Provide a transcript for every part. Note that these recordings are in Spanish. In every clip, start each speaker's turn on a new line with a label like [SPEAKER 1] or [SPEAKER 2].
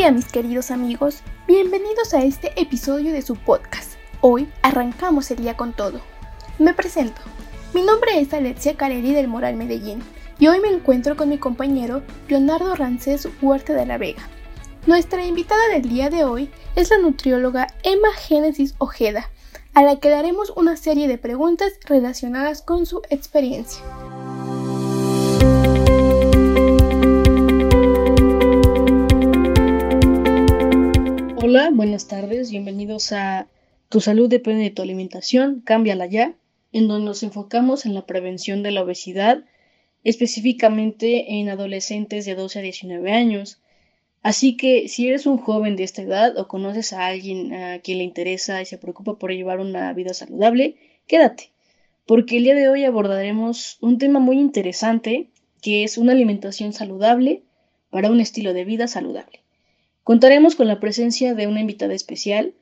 [SPEAKER 1] día mis queridos amigos, bienvenidos a este episodio de su podcast. Hoy arrancamos el día con todo. Me presento, mi nombre es Alexia Caleri del Moral Medellín y hoy me encuentro con mi compañero Leonardo Rancés Huerta de la Vega. Nuestra invitada del día de hoy es la nutrióloga Emma Génesis Ojeda, a la que daremos una serie de preguntas relacionadas con su experiencia.
[SPEAKER 2] Hola, buenas tardes, bienvenidos a Tu salud depende de tu alimentación, cámbiala ya, en donde nos enfocamos en la prevención de la obesidad, específicamente en adolescentes de 12 a 19 años. Así que si eres un joven de esta edad o conoces a alguien a quien le interesa y se preocupa por llevar una vida saludable, quédate, porque el día de hoy abordaremos un tema muy interesante que es una alimentación saludable para un estilo de vida saludable. Contaremos con la presencia de una invitada especial.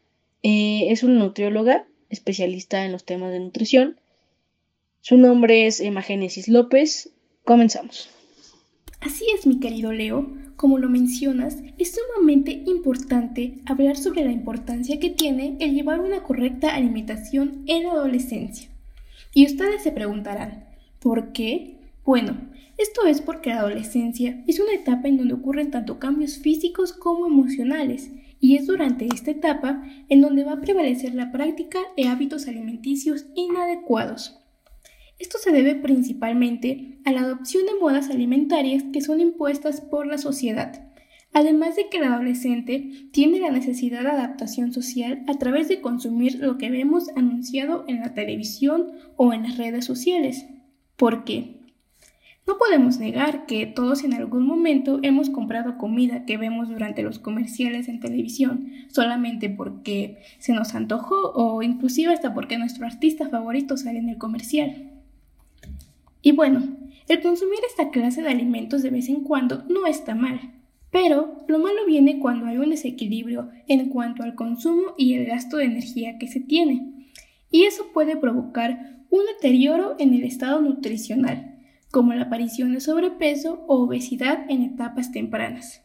[SPEAKER 2] Eh, es una nutrióloga, especialista en los temas de nutrición. Su nombre es Emma Génesis López. Comenzamos.
[SPEAKER 1] Así es, mi querido Leo. Como lo mencionas, es sumamente importante hablar sobre la importancia que tiene el llevar una correcta alimentación en la adolescencia. Y ustedes se preguntarán, ¿por qué? Bueno, esto es porque la adolescencia es una etapa en donde ocurren tanto cambios físicos como emocionales, y es durante esta etapa en donde va a prevalecer la práctica de hábitos alimenticios inadecuados. Esto se debe principalmente a la adopción de modas alimentarias que son impuestas por la sociedad, además de que el adolescente tiene la necesidad de adaptación social a través de consumir lo que vemos anunciado en la televisión o en las redes sociales. ¿Por qué? No podemos negar que todos en algún momento hemos comprado comida que vemos durante los comerciales en televisión, solamente porque se nos antojó o inclusive hasta porque nuestro artista favorito sale en el comercial. Y bueno, el consumir esta clase de alimentos de vez en cuando no está mal, pero lo malo viene cuando hay un desequilibrio en cuanto al consumo y el gasto de energía que se tiene, y eso puede provocar un deterioro en el estado nutricional como la aparición de sobrepeso o obesidad en etapas tempranas.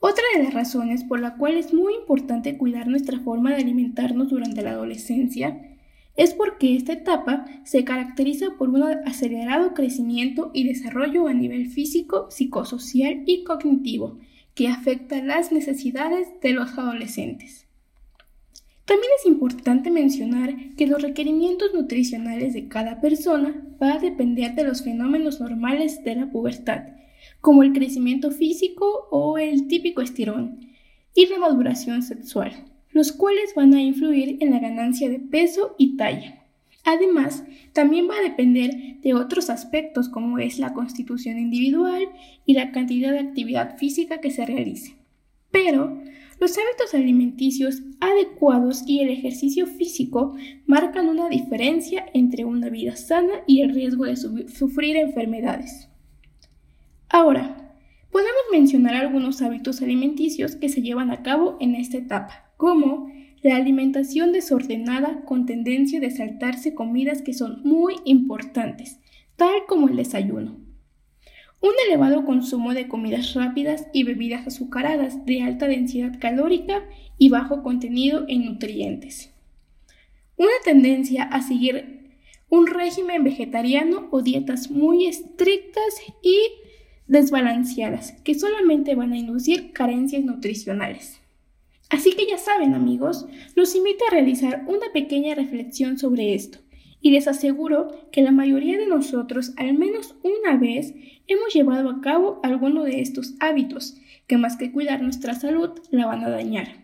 [SPEAKER 1] Otra de las razones por la cual es muy importante cuidar nuestra forma de alimentarnos durante la adolescencia es porque esta etapa se caracteriza por un acelerado crecimiento y desarrollo a nivel físico, psicosocial y cognitivo que afecta las necesidades de los adolescentes. También es importante mencionar que los requerimientos nutricionales de cada persona va a depender de los fenómenos normales de la pubertad, como el crecimiento físico o el típico estirón, y la maduración sexual, los cuales van a influir en la ganancia de peso y talla. Además, también va a depender de otros aspectos como es la constitución individual y la cantidad de actividad física que se realice. Pero los hábitos alimenticios adecuados y el ejercicio físico marcan una diferencia entre una vida sana y el riesgo de sufrir enfermedades. Ahora, podemos mencionar algunos hábitos alimenticios que se llevan a cabo en esta etapa, como la alimentación desordenada con tendencia de saltarse comidas que son muy importantes, tal como el desayuno un elevado consumo de comidas rápidas y bebidas azucaradas de alta densidad calórica y bajo contenido en nutrientes. Una tendencia a seguir un régimen vegetariano o dietas muy estrictas y desbalanceadas que solamente van a inducir carencias nutricionales. Así que ya saben amigos, los invito a realizar una pequeña reflexión sobre esto y les aseguro que la mayoría de nosotros al menos una vez hemos llevado a cabo alguno de estos hábitos que más que cuidar nuestra salud la van a dañar.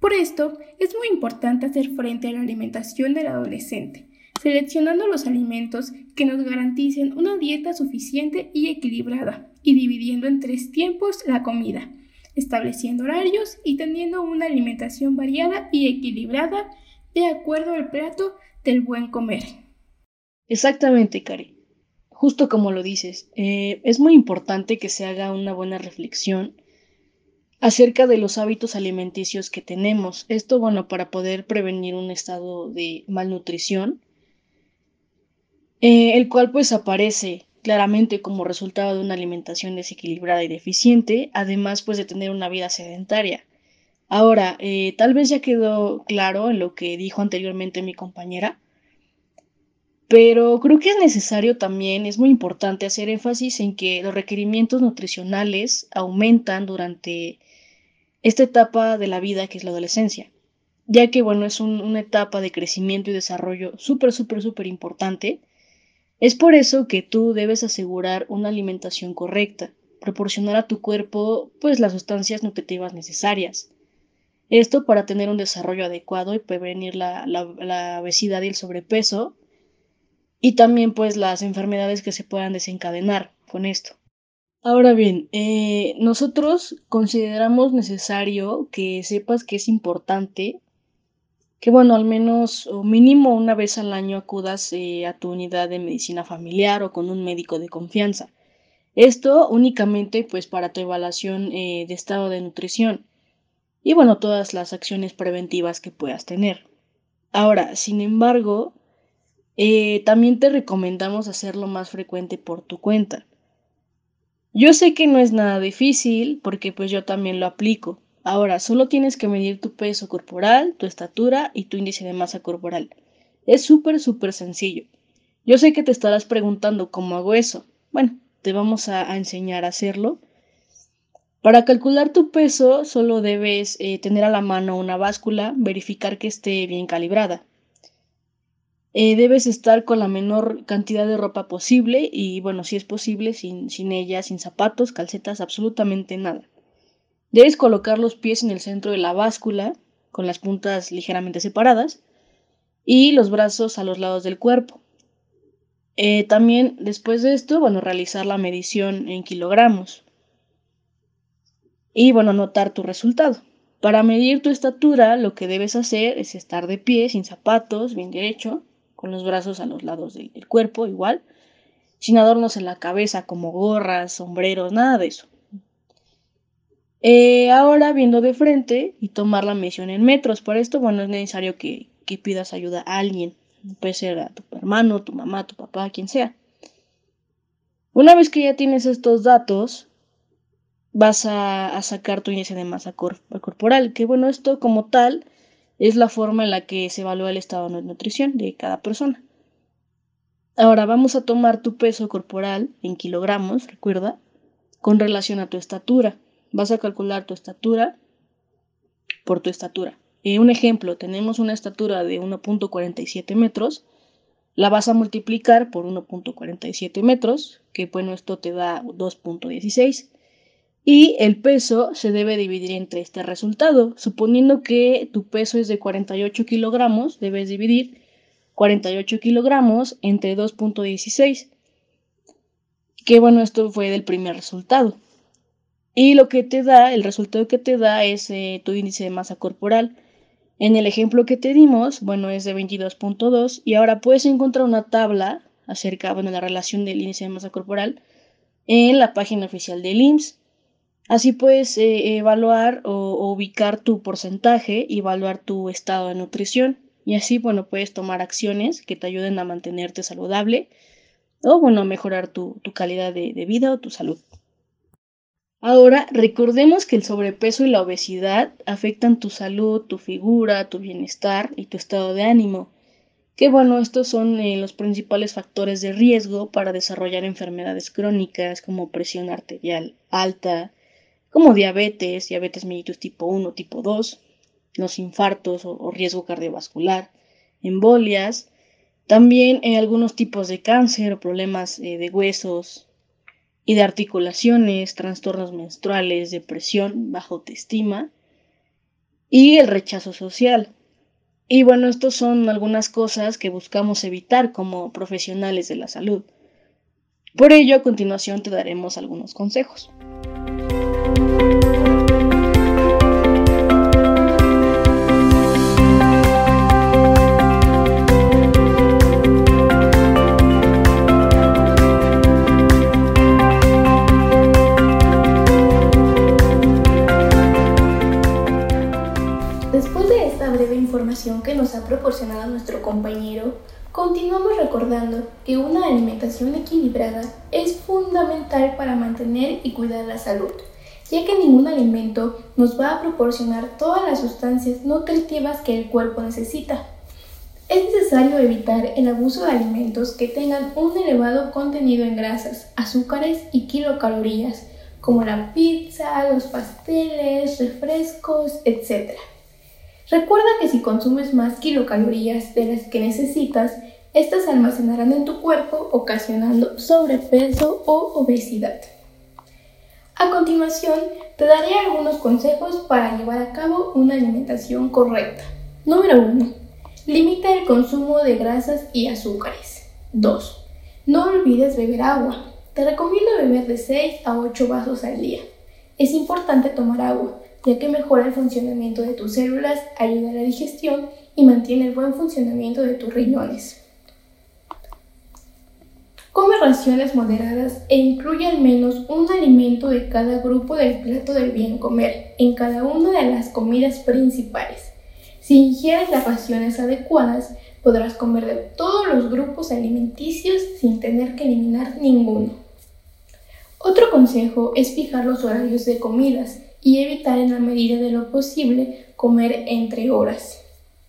[SPEAKER 1] Por esto es muy importante hacer frente a la alimentación del adolescente, seleccionando los alimentos que nos garanticen una dieta suficiente y equilibrada y dividiendo en tres tiempos la comida, estableciendo horarios y teniendo una alimentación variada y equilibrada de acuerdo al plato del buen comer.
[SPEAKER 2] Exactamente, Cari. Justo como lo dices, eh, es muy importante que se haga una buena reflexión acerca de los hábitos alimenticios que tenemos. Esto, bueno, para poder prevenir un estado de malnutrición, eh, el cual pues aparece claramente como resultado de una alimentación desequilibrada y deficiente, además pues de tener una vida sedentaria. Ahora, eh, tal vez ya quedó claro en lo que dijo anteriormente mi compañera, pero creo que es necesario también, es muy importante hacer énfasis en que los requerimientos nutricionales aumentan durante esta etapa de la vida que es la adolescencia, ya que bueno, es una etapa de crecimiento y desarrollo súper, súper, súper importante. Es por eso que tú debes asegurar una alimentación correcta, proporcionar a tu cuerpo pues las sustancias nutritivas necesarias. Esto para tener un desarrollo adecuado y prevenir la, la obesidad y el sobrepeso, y también pues las enfermedades que se puedan desencadenar con esto. Ahora bien, eh, nosotros consideramos necesario que sepas que es importante que, bueno, al menos o mínimo una vez al año acudas eh, a tu unidad de medicina familiar o con un médico de confianza. Esto únicamente pues para tu evaluación eh, de estado de nutrición y bueno, todas las acciones preventivas que puedas tener. Ahora, sin embargo, eh, también te recomendamos hacerlo más frecuente por tu cuenta. Yo sé que no es nada difícil porque pues yo también lo aplico. Ahora, solo tienes que medir tu peso corporal, tu estatura y tu índice de masa corporal. Es súper, súper sencillo. Yo sé que te estarás preguntando cómo hago eso. Bueno, te vamos a, enseñar a hacerlo. Para calcular tu peso solo debes eh, tener a la mano una báscula, verificar que esté bien calibrada. Eh, debes estar con la menor cantidad de ropa posible y bueno, si es posible, sin, sin ella, sin zapatos, calcetas, absolutamente nada. Debes colocar los pies en el centro de la báscula, con las puntas ligeramente separadas, y los brazos a los lados del cuerpo. Eh, también después de esto, bueno, realizar la medición en kilogramos. Y bueno, notar tu resultado. Para medir tu estatura, lo que debes hacer es estar de pie, sin zapatos, bien derecho, con los brazos a los lados del, cuerpo igual, sin adornos en la cabeza como gorras, sombreros, nada de eso. Eh, ahora viendo de frente y tomar la medición en metros. Para esto, bueno, es necesario que, pidas ayuda a alguien. Puede ser a tu hermano, tu mamá, tu papá, quien sea. Una vez que ya tienes estos datos, vas a, sacar tu índice de masa corporal. Que bueno, esto como tal es la forma en la que se evalúa el estado de nutrición de cada persona. Ahora vamos a tomar tu peso corporal en kilogramos, recuerda, con relación a tu estatura. Vas a calcular tu estatura por tu estatura. Eh, un ejemplo, tenemos una estatura de 1.47 metros, la vas a multiplicar por 1.47 metros, que bueno, esto te da 2.16 y el peso se debe dividir entre este resultado. Suponiendo que tu peso es de 48 kilogramos, debes dividir 48 kilogramos entre 2.16. Que bueno, esto fue del primer resultado. Y lo que te da, el resultado que te da es eh, tu índice de masa corporal. En el ejemplo que te dimos, bueno, es de 22.2 y ahora puedes encontrar una tabla acerca, bueno, la relación del índice de masa corporal en la página oficial del IMSS. Así puedes eh, evaluar o, ubicar tu porcentaje y evaluar tu estado de nutrición. Y así, bueno, puedes tomar acciones que te ayuden a mantenerte saludable o, bueno, a mejorar tu, calidad de, de vida o tu salud. Ahora, recordemos que el sobrepeso y la obesidad afectan tu salud, tu figura, tu bienestar y tu estado de ánimo. Que bueno, estos son eh, los principales factores de riesgo para desarrollar enfermedades crónicas como presión arterial alta, como diabetes, diabetes mellitus tipo 1, tipo 2, los infartos o, riesgo cardiovascular, embolias, también en algunos tipos de cáncer problemas eh, de huesos y de articulaciones, trastornos menstruales, depresión, baja autoestima y el rechazo social. Y bueno, estos son algunas cosas que buscamos evitar como profesionales de la salud. Por ello, a continuación te daremos algunos consejos.
[SPEAKER 1] Breve información que nos ha proporcionado nuestro compañero, Continuamos recordando que una alimentación equilibrada es fundamental para mantener y cuidar la salud, ya que ningún alimento nos va a proporcionar todas las sustancias nutritivas que el cuerpo necesita. Es necesario evitar el abuso de alimentos que tengan un elevado contenido en grasas, azúcares y kilocalorías, como la pizza, los pasteles, refrescos, etc. Recuerda que si consumes más kilocalorías de las que necesitas, estas se almacenarán en tu cuerpo ocasionando sobrepeso o obesidad. A continuación, te daré algunos consejos para llevar a cabo una alimentación correcta. Número 1. Limita el consumo de grasas y azúcares. 2. No olvides beber agua. Te recomiendo beber de 6 a 8 vasos al día. Es importante tomar agua, ya que mejora el funcionamiento de tus células, ayuda a la digestión y mantiene el buen funcionamiento de tus riñones. Come raciones moderadas e incluye al menos un alimento de cada grupo del plato del bien comer en cada una de las comidas principales. Si ingieres las raciones adecuadas, podrás comer de todos los grupos alimenticios sin tener que eliminar ninguno. Otro consejo es fijar los horarios de comidas y evitar en la medida de lo posible comer entre horas.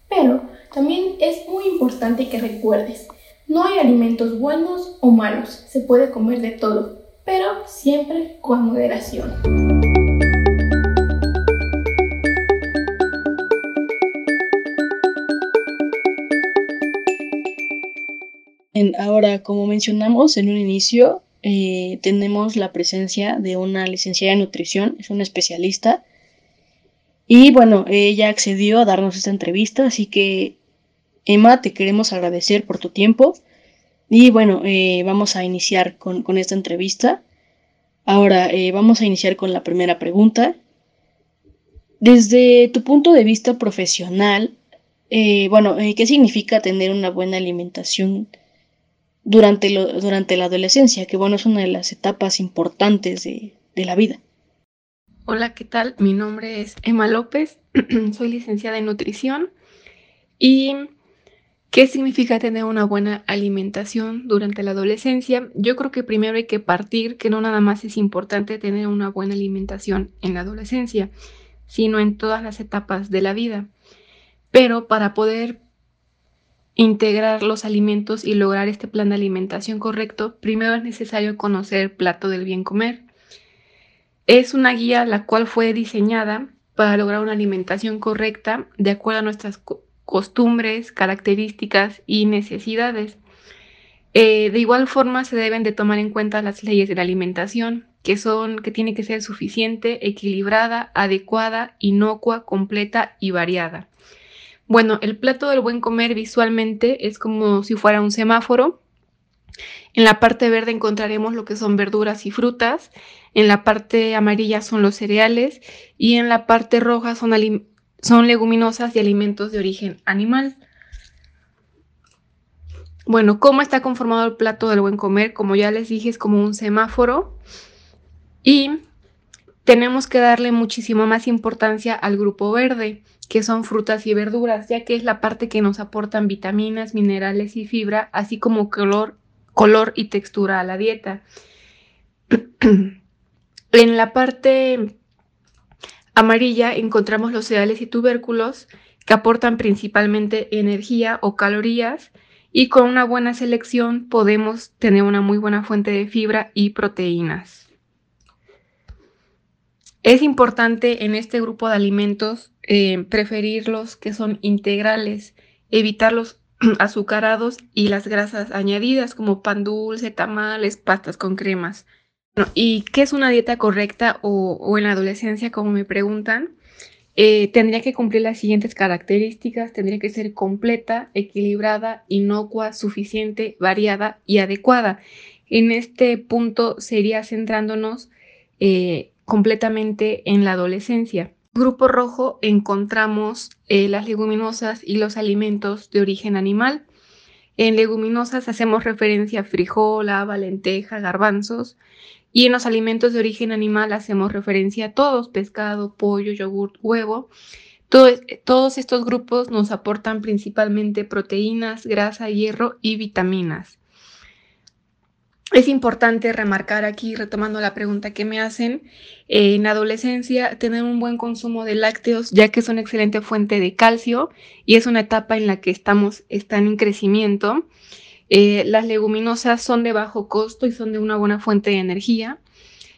[SPEAKER 1] Pero también es muy importante que recuerdes no hay alimentos buenos o malos, se puede comer de todo, pero siempre con moderación.
[SPEAKER 2] ahora, como mencionamos en un inicio, eh, tenemos la presencia de una licenciada en nutrición, es una especialista. Y bueno, ella accedió a darnos esta entrevista, así que Emma, te queremos agradecer por tu tiempo. Y bueno, eh, vamos a iniciar con, esta entrevista. Ahora eh, vamos a iniciar con la primera pregunta. Desde tu punto de vista profesional, bueno, ¿qué significa tener una buena alimentación durante, durante la adolescencia? Que bueno, es una de las etapas importantes de, de la vida.
[SPEAKER 3] Hola, ¿qué tal? Mi nombre es Emma López, soy licenciada en nutrición y ¿Qué significa tener una buena alimentación durante la adolescencia? Yo creo que primero hay que partir que no nada más es importante tener una buena alimentación en la adolescencia, sino en todas las etapas de la vida. Pero para poder integrar los alimentos y lograr este plan de alimentación correcto, primero es necesario conocer el plato del bien comer. Es una guía la cual fue diseñada para lograr una alimentación correcta de acuerdo a nuestras costumbres, características y necesidades. Eh, de igual forma se deben de tomar en cuenta las leyes de la alimentación, que son que tiene que ser suficiente, equilibrada, adecuada, inocua, completa y variada. Bueno, el plato del buen comer visualmente es como si fuera un semáforo. En la parte verde encontraremos lo que son verduras y frutas, en la parte amarilla son los cereales y en la parte roja son leguminosas y alimentos de origen animal. Bueno, ¿cómo está conformado el plato del buen comer? Como ya les dije, es como un semáforo y tenemos que darle muchísimo más importancia al grupo verde, que son frutas y verduras, ya que es la parte que nos aportan vitaminas, minerales y fibra, así como color, color y textura a la dieta. en la parte amarilla encontramos los cereales y tubérculos que aportan principalmente energía o calorías y con una buena selección podemos tener una muy buena fuente de fibra y proteínas. Es importante en este grupo de alimentos eh, preferir los que son integrales, evitar los azucarados y las grasas añadidas como pan dulce, tamales, pastas con cremas. ¿Y qué es una dieta correcta o, en la adolescencia, como me preguntan? Eh, tendría que cumplir las siguientes características, tendría que ser completa, equilibrada, inocua, suficiente, variada y adecuada. En este punto sería centrándonos eh, completamente en la adolescencia. Grupo rojo encontramos eh, las leguminosas y los alimentos de origen animal. En leguminosas hacemos referencia a frijol, haba, lenteja, garbanzos. Y en los alimentos de origen animal hacemos referencia a todos, pescado, pollo, yogur, huevo. todos estos grupos nos aportan principalmente proteínas, grasa, hierro y vitaminas. Es importante remarcar aquí, retomando la pregunta que me hacen, en la adolescencia tener un buen consumo de lácteos, ya que es una excelente fuente de calcio y es una etapa en la que estamos, están en crecimiento. Eh, las leguminosas son de bajo costo y son de una buena fuente de energía.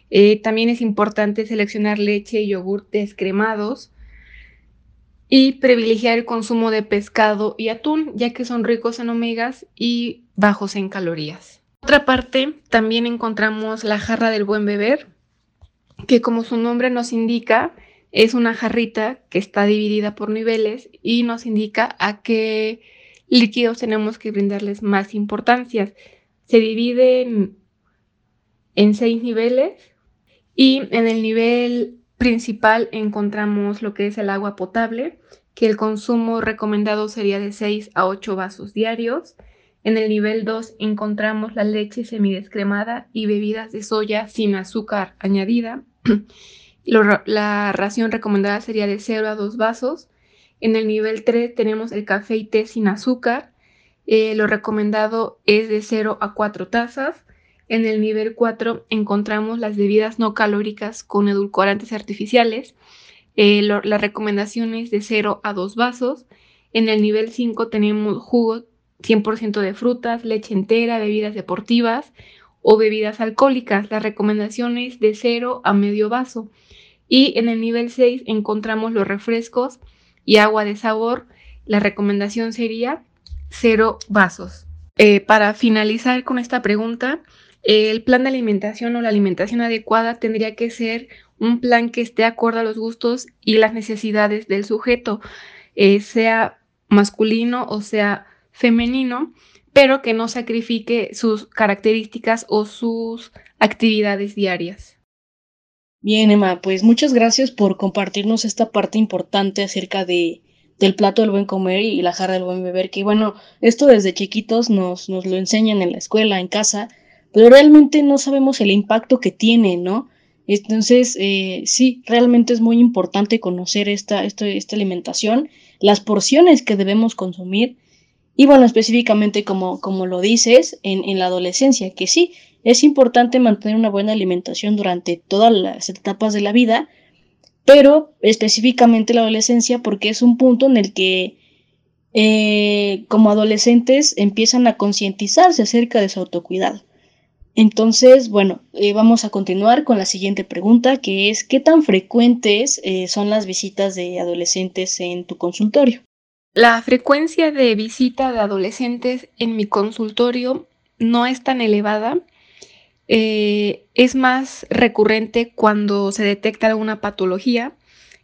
[SPEAKER 3] Eh, también es importante seleccionar leche y yogur descremados y privilegiar el consumo de pescado y atún, ya que son ricos en omegas y bajos en calorías. Otra parte, también encontramos la jarra del buen beber, que como su nombre nos indica, es una jarrita que está dividida por niveles y nos indica a qué líquidos tenemos que brindarles más importancia. Se divide en, en seis niveles y en el nivel principal encontramos lo que es el agua potable, que el consumo recomendado sería de 6 a 8 vasos diarios. En el nivel 2 encontramos la leche semidescremada y bebidas de soya sin azúcar añadida. la ración recomendada sería de 0 a 2 vasos. En el nivel 3 tenemos el café y té sin azúcar. Eh, lo recomendado es de 0 a 4 tazas. En el nivel 4 encontramos las bebidas no calóricas con edulcorantes artificiales. Eh, la recomendación es de 0 a 2 vasos. En el nivel 5 tenemos jugo 100% de frutas, leche entera, bebidas deportivas o bebidas alcohólicas. La recomendación es de 0 a medio vaso. Y en el nivel 6 encontramos los refrescos y agua de sabor. La recomendación sería 0 vasos. Eh, para finalizar con esta pregunta, el plan de alimentación o la alimentación adecuada tendría que ser un plan que esté acorde a los gustos y las necesidades del sujeto, eh, sea masculino o sea femenino, pero que no sacrifique sus características o sus actividades diarias.
[SPEAKER 2] Bien, Emma, pues muchas gracias por compartirnos esta parte importante acerca de, del plato del buen comer y la jarra del buen beber, que bueno, esto desde chiquitos nos, nos lo enseñan en la escuela, en casa, pero realmente no sabemos el impacto que tiene, ¿no? Entonces, eh, sí, realmente es muy importante conocer esta, esta, alimentación, las porciones que debemos consumir y bueno, específicamente como, como lo dices, en, en, la adolescencia, que sí, es importante mantener una buena alimentación durante todas las etapas de la vida, pero específicamente la adolescencia porque es un punto en el que eh, como adolescentes empiezan a concientizarse acerca de su autocuidado. Entonces, bueno, eh, vamos a continuar con la siguiente pregunta, que es, ¿qué tan frecuentes eh, son las visitas de adolescentes en tu consultorio?
[SPEAKER 3] La frecuencia de visita de adolescentes en mi consultorio no es tan elevada. Eh, es más recurrente cuando se detecta alguna patología.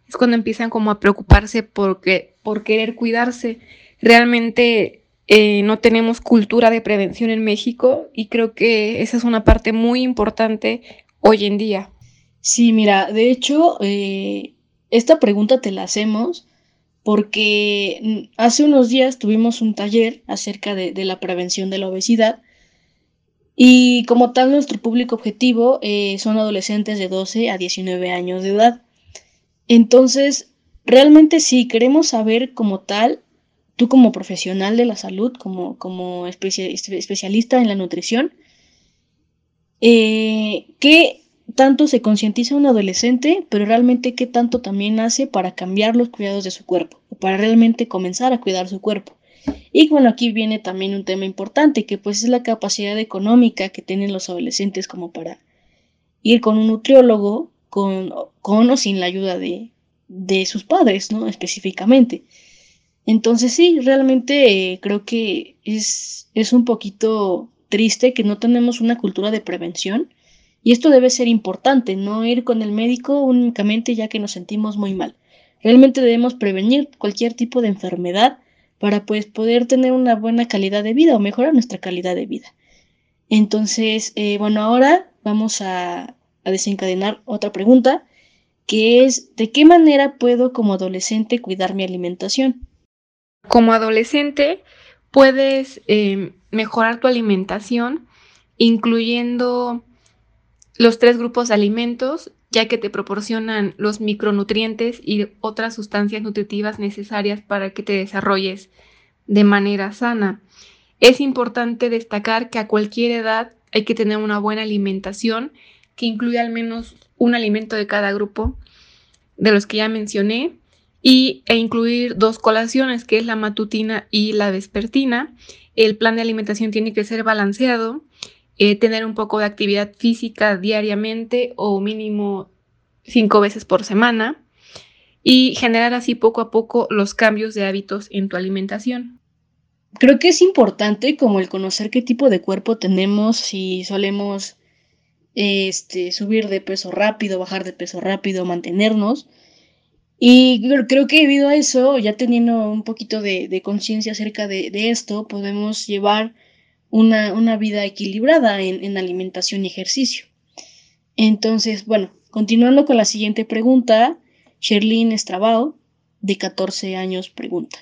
[SPEAKER 3] Es cuando empiezan como a preocuparse porque, por querer cuidarse. Realmente eh, no tenemos cultura de prevención en México y creo que esa es una parte muy importante hoy en día.
[SPEAKER 2] Sí, mira, de hecho, eh, esta pregunta te la hacemos porque hace unos días tuvimos un taller acerca de, la prevención de la obesidad y como tal nuestro público objetivo eh, son adolescentes de 12 a 19 años de edad. Entonces, realmente sí, queremos saber como tal tú como profesional de la salud, como, como especialista en la nutrición, eh, ¿qué tanto se concientiza un adolescente, pero realmente qué tanto también hace para cambiar los cuidados de su cuerpo, o para realmente comenzar a cuidar su cuerpo? Y bueno, aquí viene también un tema importante, que pues es la capacidad económica que tienen los adolescentes como para ir con un nutriólogo, con, o sin la ayuda de, de sus padres, ¿no? Específicamente. Entonces sí, realmente eh, creo que es, es un poquito triste que no tenemos una cultura de prevención y esto debe ser importante, no ir con el médico únicamente ya que nos sentimos muy mal. Realmente debemos prevenir cualquier tipo de enfermedad para pues poder tener una buena calidad de vida o mejorar nuestra calidad de vida. Entonces, eh, bueno, ahora vamos a, a desencadenar otra pregunta, que es, ¿de qué manera puedo como adolescente cuidar mi alimentación?
[SPEAKER 3] Como adolescente, puedes em, mejorar tu alimentación incluyendo los tres grupos de alimentos, ya que te proporcionan los micronutrientes y otras sustancias nutritivas necesarias para que te desarrolles de manera sana. Es importante destacar que a cualquier edad hay que tener una buena alimentación que incluya al menos un alimento de cada grupo de los que ya mencioné y, e incluir dos colaciones, que es la matutina y la vespertina. El plan de alimentación tiene que ser balanceado, eh, tener un poco de actividad física diariamente o mínimo cinco veces por semana y generar así poco a poco los cambios de hábitos en tu alimentación.
[SPEAKER 2] Creo que es importante como el conocer qué tipo de cuerpo tenemos, si solemos este, subir de peso rápido, bajar de peso rápido, mantenernos. Y creo que debido a eso, ya teniendo un poquito de, conciencia acerca de, esto, podemos llevar una, vida equilibrada en, en, alimentación y ejercicio. Entonces, bueno, continuando con la siguiente pregunta, Sherlyn Estrabao, de 14 años, pregunta.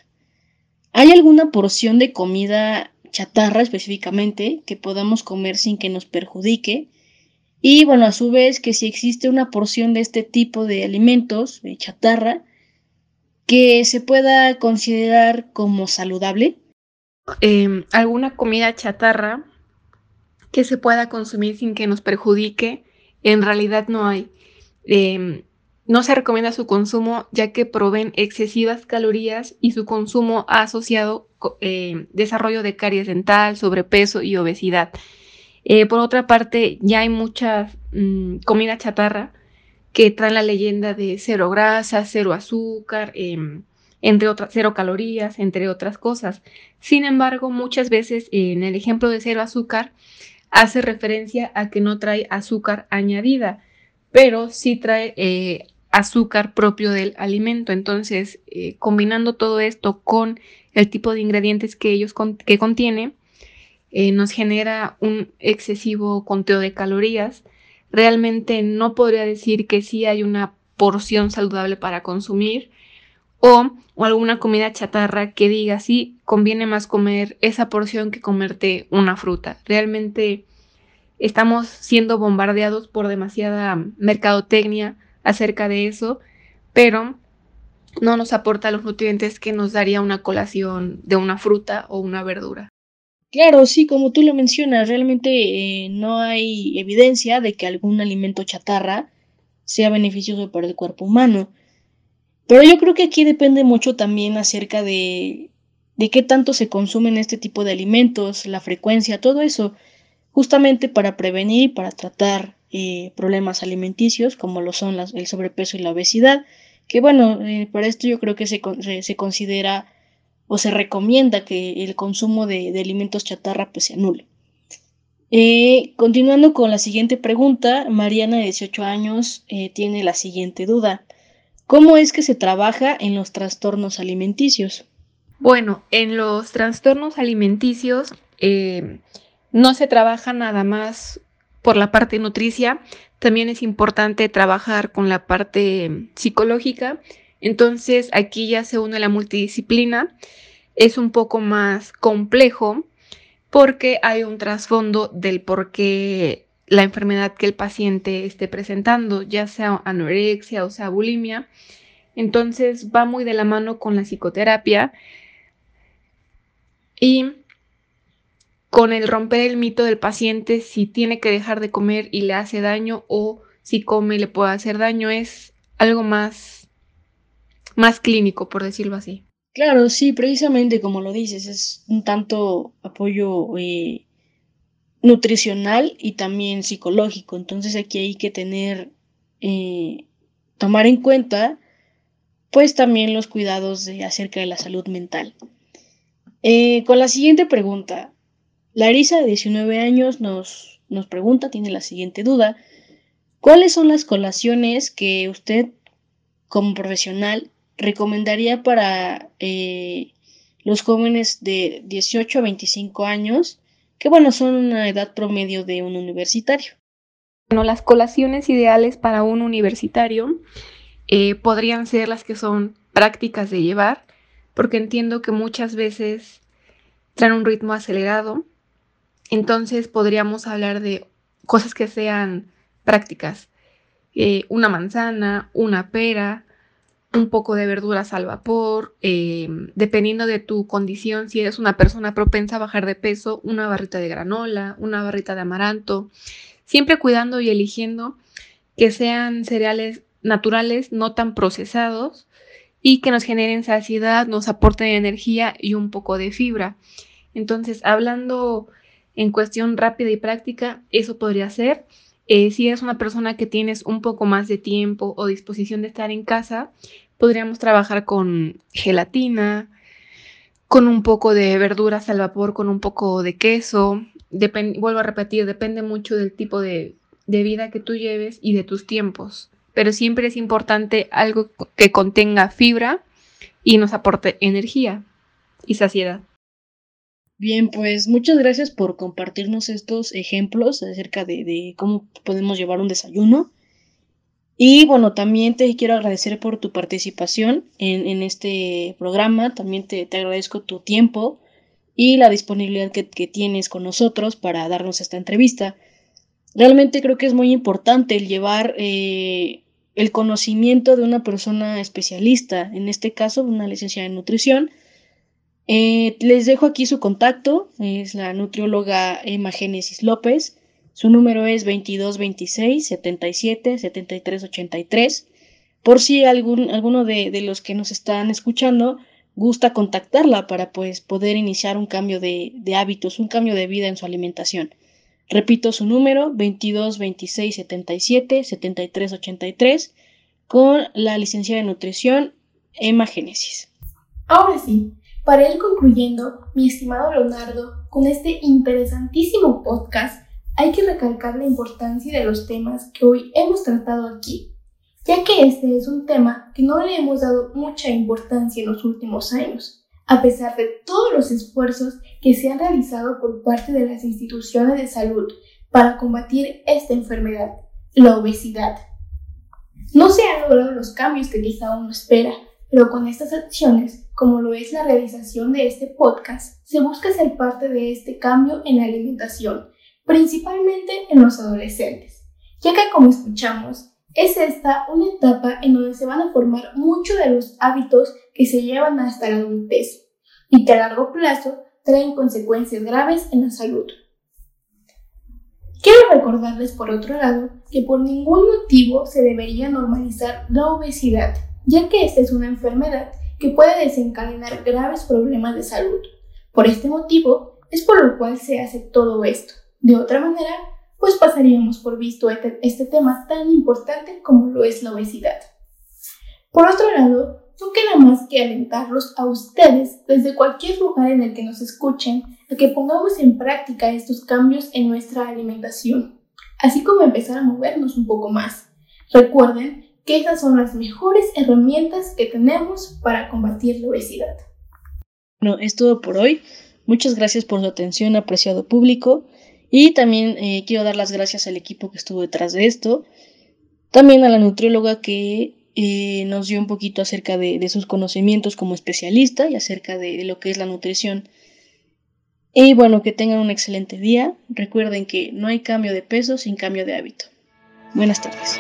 [SPEAKER 2] ¿Hay alguna porción de comida chatarra específicamente que podamos comer sin que nos perjudique? Y bueno, a su vez que si existe una porción de este tipo de alimentos, chatarra, que se pueda considerar como saludable.
[SPEAKER 3] Em, alguna comida chatarra que se pueda consumir sin que nos perjudique, en realidad no hay. Em, no se recomienda su consumo ya que proveen excesivas calorías y su consumo ha asociado eh, desarrollo de caries dental, sobrepeso y obesidad. Eh, por otra parte, ya hay mucha mm, comida chatarra que traen la leyenda de cero grasa, cero azúcar, entre otras, cero calorías, entre otras cosas. Sin embargo, muchas veces en el ejemplo de cero azúcar hace referencia a que no trae azúcar añadida, pero sí trae eh, azúcar propio del alimento. Entonces, eh, combinando todo esto con el tipo de ingredientes que ellos que contiene, eh, nos genera un excesivo conteo de calorías. Realmente no podría decir que sí hay una porción saludable para consumir o, alguna comida chatarra que diga sí conviene más comer esa porción que comerte una fruta. Realmente estamos siendo bombardeados por demasiada mercadotecnia acerca de eso, pero no nos aporta los nutrientes que nos daría una colación de una fruta o una verdura.
[SPEAKER 2] Claro, sí, como tú lo mencionas, realmente eh, no hay evidencia de que algún alimento chatarra sea beneficioso para el cuerpo humano. Pero yo creo que aquí depende mucho también acerca de, de qué tanto se consumen este tipo de alimentos, la frecuencia, todo eso, justamente para prevenir y para tratar eh, problemas alimenticios como lo son el sobrepeso y la obesidad, que bueno, eh, para esto yo creo que se, se considera o se recomienda que el consumo de, alimentos chatarra pues se anule. Eh, continuando con la siguiente pregunta, Mariana de 18 años tiene la siguiente duda. ¿Cómo es que se trabaja en los trastornos alimenticios?
[SPEAKER 3] Bueno, en los trastornos alimenticios eh, no se trabaja nada más por la parte nutricia, también es importante trabajar con la parte psicológica. Entonces aquí ya se une la multidisciplina, es un poco más complejo porque hay un trasfondo del por qué la enfermedad que el paciente esté presentando, ya sea anorexia o sea bulimia. Entonces va muy de la mano con la psicoterapia y con el romper el mito del paciente si tiene que dejar de comer y le hace daño o si come le puede hacer daño es algo más más clínico, por decirlo así.
[SPEAKER 2] Claro, sí, precisamente como lo dices, es un tanto apoyo eh, nutricional y también psicológico. Entonces aquí hay que tener, eh, tomar en cuenta, pues también los cuidados de, acerca de la salud mental. Eh, con la siguiente pregunta, Larisa, de 19 años, nos, nos pregunta, tiene la siguiente duda. ¿Cuáles son las colaciones que usted, como profesional, recomendaría para eh, los jóvenes de 18 a 25 años, que bueno, son una edad promedio de un universitario.
[SPEAKER 3] Bueno, las colaciones ideales para un universitario eh, podrían ser las que son prácticas de llevar, porque entiendo que muchas veces traen un ritmo acelerado, entonces podríamos hablar de cosas que sean prácticas. eh, una manzana, una pera, un poco de verduras al vapor, eh, dependiendo de tu condición, si eres una persona propensa a bajar de peso, una barrita de granola, una barrita de amaranto, siempre cuidando y eligiendo que sean cereales naturales, no tan procesados y que nos generen saciedad, nos aporten energía y un poco de fibra. Entonces, hablando en cuestión rápida y práctica, eso podría ser. Eh, si eres una persona que tienes un poco más de tiempo o disposición de estar en casa, podríamos trabajar con gelatina, con un poco de verduras al vapor, con un poco de queso. vuelvo a repetir, depende mucho del tipo de, de vida que tú lleves y de tus tiempos. Pero siempre es importante algo que contenga fibra y nos aporte energía y saciedad.
[SPEAKER 2] Bien, pues muchas gracias por compartirnos estos ejemplos acerca de, cómo podemos llevar un desayuno. Y bueno, también te quiero agradecer por tu participación en, este programa. También te, agradezco tu tiempo y la disponibilidad que, tienes con nosotros para darnos esta entrevista. Realmente creo que es muy importante el llevar eh, el conocimiento de una persona especialista, en este caso una licenciada en nutrición, eh, les dejo aquí su contacto, es la nutrióloga Emma Génesis López. Su número es 2226 77 73 83. Por si algún, alguno de, los que nos están escuchando gusta contactarla para pues, poder iniciar un cambio de, de hábitos, un cambio de vida en su alimentación. Repito su número 22 26 77 73 83 con la licenciada de nutrición Emma Génesis.
[SPEAKER 1] Ahora sí, para ir concluyendo, mi estimado Leonardo, con este interesantísimo podcast, hay que recalcar la importancia de los temas que hoy hemos tratado aquí, ya que este es un tema que no le hemos dado mucha importancia en los últimos años, a pesar de todos los esfuerzos que se han realizado por parte de las instituciones de salud para combatir esta enfermedad, la obesidad. No se han logrado los cambios que quizá uno espera, pero con estas acciones, como lo es la realización de este podcast, se busca ser parte de este cambio en la alimentación, principalmente en los adolescentes, ya que como escuchamos, es esta una etapa en donde se van a formar muchos de los hábitos que se llevan hasta la adultez y que a largo plazo traen consecuencias graves en la salud. Quiero recordarles por otro lado que por ningún motivo se debería normalizar la obesidad ya que esta es una enfermedad que puede desencadenar graves problemas de salud. Por este motivo es por lo cual se hace todo esto. De otra manera, pues pasaríamos por visto este, este, tema tan importante como lo es la obesidad. Por otro lado, no queda más que alentarlos a ustedes desde cualquier lugar en el que nos escuchen a que pongamos en práctica estos cambios en nuestra alimentación, así como empezar a movernos un poco más. Recuerden que esas son las mejores herramientas que tenemos para combatir la obesidad.
[SPEAKER 2] Bueno, es todo por hoy. Muchas gracias por su atención, apreciado público. Y también eh, quiero dar las gracias al equipo que estuvo detrás de esto. También a la nutrióloga que eh, nos dio un poquito acerca de, sus conocimientos como especialista y acerca de lo que es la nutrición. Y bueno, que tengan un excelente día. Recuerden que no hay cambio de peso sin cambio de hábito. Buenas tardes.